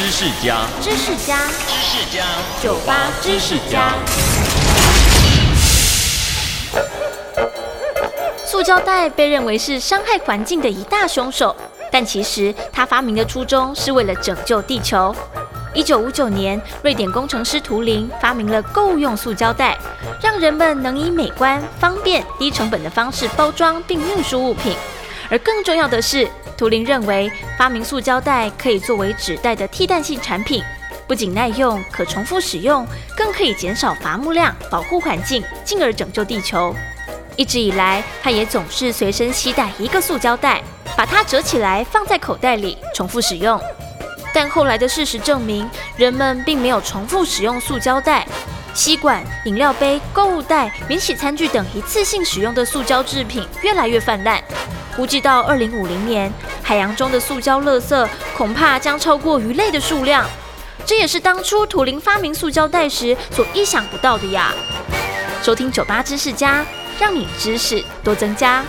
知识家，知识家，知识家，酒吧知识家。塑胶袋被认为是伤害环境的一大凶手，但其实它发明的初衷是为了拯救地球。一九五九年，瑞典工程师图灵发明了够用塑胶袋，让人们能以美观、方便、低成本的方式包装并运输物品。而更重要的是，图灵认为发明塑胶袋可以作为纸袋的替代性产品，不仅耐用、可重复使用，更可以减少伐木量，保护环境，进而拯救地球。一直以来，他也总是随身携带一个塑胶袋，把它折起来放在口袋里，重复使用。但后来的事实证明，人们并没有重复使用塑胶袋。吸管、饮料杯、购物袋、免洗餐具等一次性使用的塑胶制品越来越泛滥。估计到二零五零年，海洋中的塑胶垃圾恐怕将超过鱼类的数量。这也是当初图灵发明塑胶袋时所意想不到的呀！收听酒吧知识家，让你知识多增加。